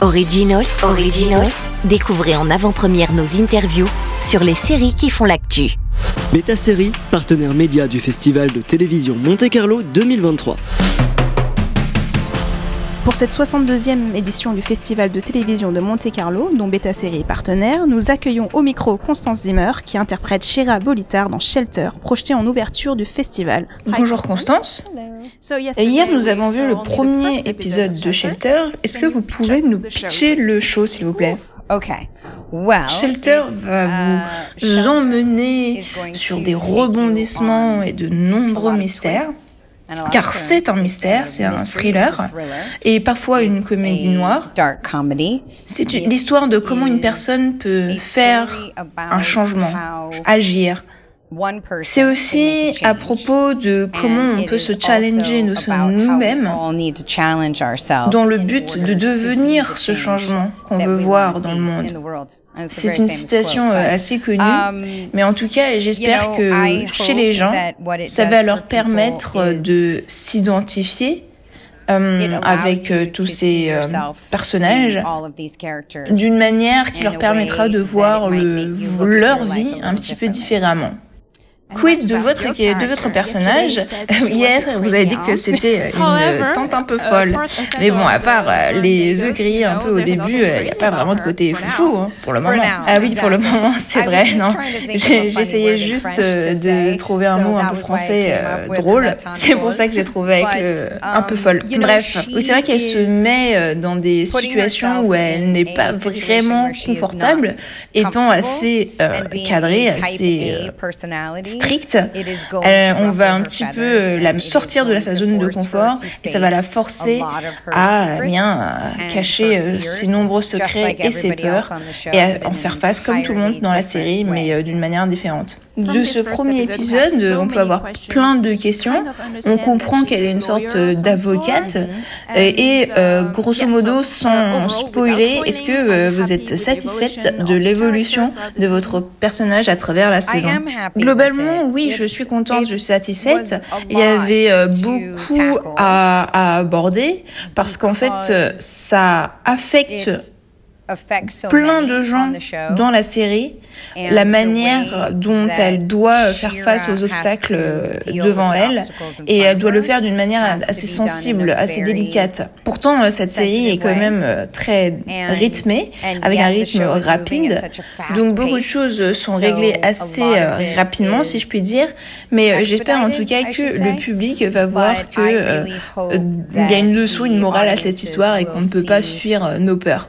Originals, Originals, découvrez en avant-première nos interviews sur les séries qui font l'actu. Beta Série, partenaire média du Festival de télévision Monte Carlo 2023. Pour cette 62e édition du Festival de télévision de Monte Carlo, dont Beta Série est partenaire, nous accueillons au micro Constance Zimmer qui interprète Shira Bolitar dans Shelter, projeté en ouverture du festival. Bonjour Constance. Et hier, nous avons vu le premier épisode de Shelter. Est-ce que vous pouvez nous pitcher le show, s'il vous plaît? Shelter va vous emmener sur des rebondissements et de nombreux mystères. Car c'est un mystère, c'est un thriller et parfois une comédie noire. C'est l'histoire de comment une personne peut faire un changement, agir, c'est aussi à propos de comment on peut se challenger nous-mêmes dans le but de devenir ce changement qu'on veut voir dans le monde. C'est une citation euh, assez connue, um, mais en tout cas, j'espère que chez les gens, ça va leur permettre de s'identifier euh, avec euh, tous ces personnages d'une manière qui leur permettra de voir le, leur vie un petit peu différemment. Quid de votre, de votre personnage? Hier, vous avez dit que c'était une tante un peu uh, folle. Mais bon, à part euh, les œufs grillés un peu au début, il n'y a pas vraiment de côté foufou hein, pour le moment. Ah oui, pour le moment, c'est vrai. Non, j'essayais juste euh, de trouver un mot un peu français euh, drôle. C'est pour ça que j'ai trouvé avec un peu um, folle. Bref, c'est vrai qu'elle se met dans des situations où elle n'est pas vraiment confortable, étant assez cadrée, assez stricte, euh, on va un petit peu euh, la sortir de sa zone de confort et ça va la forcer à bien cacher euh, ses nombreux secrets et ses peurs et à en faire face comme tout le monde dans la série, mais d'une manière différente de ce premier épisode, on peut avoir plein de questions. On comprend qu'elle est une sorte d'avocate. Et euh, grosso modo, sans spoiler, est-ce que euh, vous êtes satisfaite de l'évolution de votre personnage à travers la saison. Globalement, oui, je suis contente, je suis satisfaite. Il y avait euh, beaucoup à, à aborder parce qu'en fait, ça affecte plein de gens dans la série, la manière dont elle doit faire face aux obstacles euh, devant elle, et elle doit le faire d'une manière assez sensible, assez délicate. Pourtant, euh, cette série est quand même euh, très rythmée, avec un rythme rapide, donc beaucoup de choses sont réglées assez rapidement, si je puis dire, mais j'espère en tout cas que le public va voir que il y a une leçon, une morale à cette histoire et qu'on ne peut pas fuir nos peurs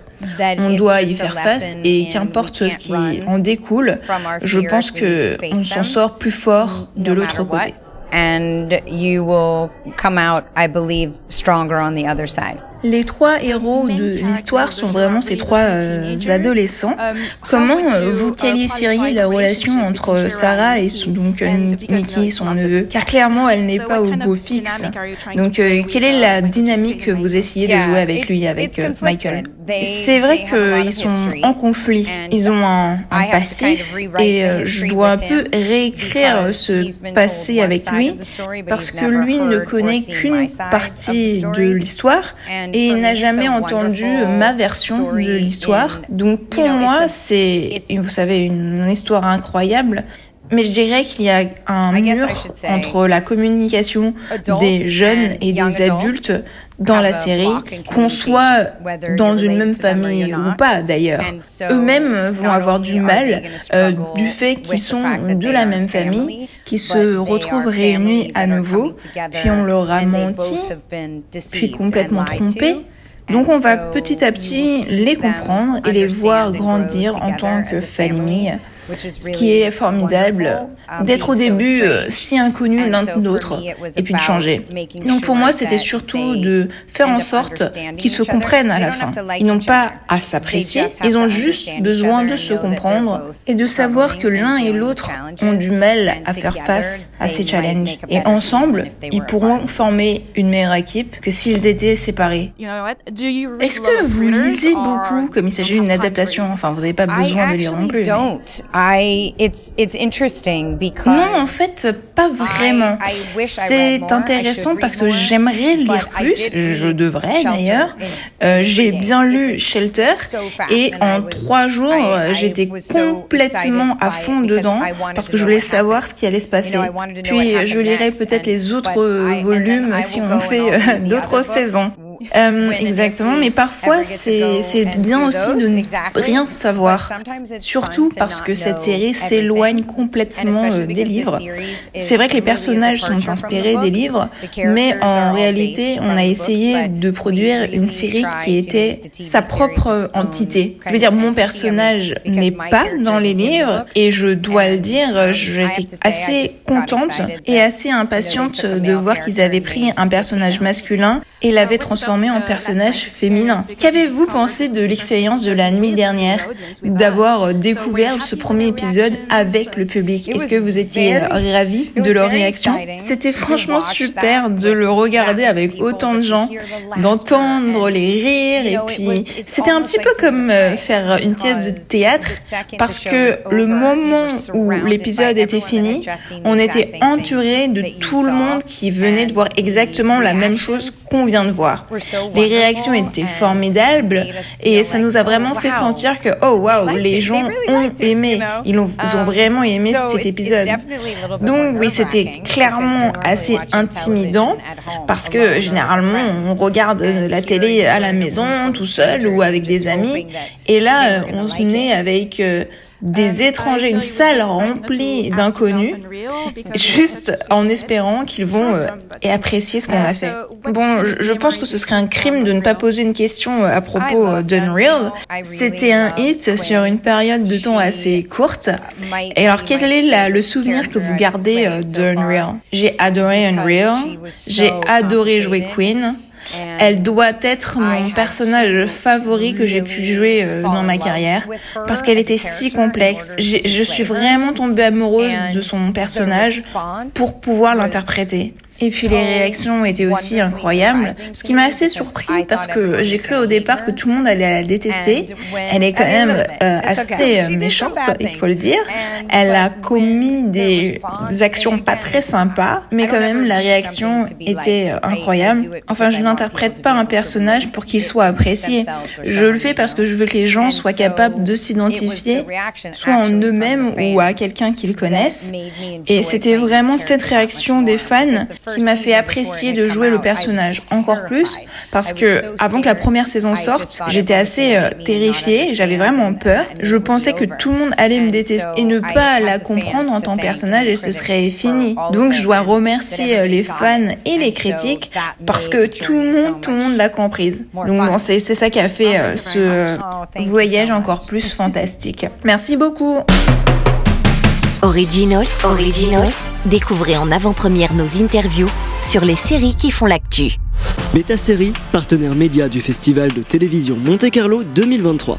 on doit y faire face et qu'importe ce qui en découle, je pense que on s'en sort plus fort de l'autre côté. And you will come out, I believe, stronger on the other side. Les trois héros de l'histoire sont vraiment ces trois euh, adolescents. Comment euh, vous qualifieriez la relation entre Sarah et donc euh, Mickey, son neveu? Car clairement, elle n'est pas au beau fixe. Donc, quelle est la dynamique que vous essayez de jouer avec lui, avec Michael? C'est vrai qu'ils sont en conflit. Ils ont un, un passé et je dois un peu réécrire ce passé avec lui parce que lui ne connaît qu'une partie de l'histoire et il n'a jamais entendu ma version de l'histoire. Donc pour moi, c'est, vous savez, une histoire incroyable. Mais je dirais qu'il y a un mur entre la communication des jeunes et des adultes dans la série, qu'on soit dans une même famille ou pas d'ailleurs. Eux-mêmes vont avoir du mal euh, du fait qu'ils sont de la même famille, qu'ils se retrouvent réunis à nouveau, puis on leur a menti, puis complètement trompé. Donc on va petit à petit les comprendre et les voir grandir en tant que famille ce qui est formidable um, d'être au début euh, si inconnus l'un de l'autre et puis de changer. Donc pour moi, c'était surtout de faire en sorte qu'ils se comprennent à la fin. Ils n'ont pas à s'apprécier, ils ont juste besoin de se comprendre et de savoir que l'un et l'autre ont du mal à faire face à ces challenges. Et ensemble, ils pourront former une meilleure équipe que s'ils étaient séparés. Est-ce que vous lisez beaucoup comme il s'agit d'une adaptation? Enfin, vous n'avez pas besoin de lire non plus. Non, en fait, pas vraiment. C'est intéressant parce que j'aimerais lire plus, je devrais d'ailleurs. Euh, j'ai bien lu Shelter et en trois jours, j'étais complètement à fond dedans parce que je voulais savoir ce qui allait se passer. Puis je lirai peut-être les autres volumes si on fait euh, d'autres saisons. Euh, exactement, mais parfois c'est bien aussi de ne rien savoir, surtout parce que cette série s'éloigne complètement euh, des livres. C'est vrai que les personnages sont inspirés des livres, mais en réalité on a essayé de produire une série qui était sa propre entité. Je veux dire, mon personnage n'est pas dans les livres et je dois le dire, j'étais assez contente et assez impatiente de voir qu'ils avaient pris un personnage masculin. et l'avaient transformé en personnage féminin. Qu'avez-vous pensé de l'expérience de la nuit dernière, d'avoir euh, découvert ce premier épisode avec le public Est-ce que vous étiez euh, ravis de leur réaction C'était franchement super de le regarder avec autant de gens, d'entendre les rires et puis c'était un petit peu comme euh, faire une pièce de théâtre parce que le moment où l'épisode était fini, on était entouré de tout le monde qui venait de voir exactement la même chose qu'on vient de voir. Les réactions étaient formidables et ça nous a vraiment fait sentir que, oh wow, les gens ont aimé. Ils ont, ils ont vraiment aimé cet épisode. Donc oui, c'était clairement assez intimidant parce que généralement on regarde la télé à la maison tout seul ou avec des amis et là on se met avec euh, des étrangers, une salle remplie d'inconnus, juste en espérant qu'ils vont euh, apprécier ce qu'on a fait. Bon, je, pense que ce serait un crime de ne pas poser une question euh, à propos euh, d'Unreal. C'était un hit sur une période de temps assez courte. Et alors, quel est le souvenir que vous gardez d'Unreal? J'ai adoré Unreal, j'ai adoré jouer Queen. Elle doit être mon personnage favori que j'ai pu jouer euh, dans ma carrière parce qu'elle était si complexe. Je suis vraiment tombée amoureuse de son personnage pour pouvoir l'interpréter. Et puis les réactions étaient aussi incroyables, ce qui m'a assez surpris parce que j'ai cru au départ que tout le monde allait la détester. Elle est quand même euh, assez euh, méchante, il faut le dire. Elle a commis des actions pas très sympas, mais quand même la réaction était incroyable. Enfin, je n'interprète pas un personnage pour qu'il soit apprécié. Je le fais parce que je veux que les gens soient capables de s'identifier, soit en eux-mêmes ou à quelqu'un qu'ils connaissent. Et c'était vraiment cette réaction des fans qui m'a fait apprécier de jouer le personnage encore plus parce que avant que la première saison sorte, j'étais assez euh, terrifiée, j'avais vraiment peur. Je pensais que tout le monde allait me détester et ne pas la comprendre en tant que personnage et ce serait fini. Donc je dois remercier euh, les fans et les critiques parce que tout le monde, tout le monde l'a comprise. Donc c'est ça qui a fait euh, ce voyage encore plus fantastique. Merci beaucoup. Originals, Originals, découvrez en avant-première nos interviews sur les séries qui font l'actu. Beta Série, partenaire média du Festival de télévision Monte Carlo 2023.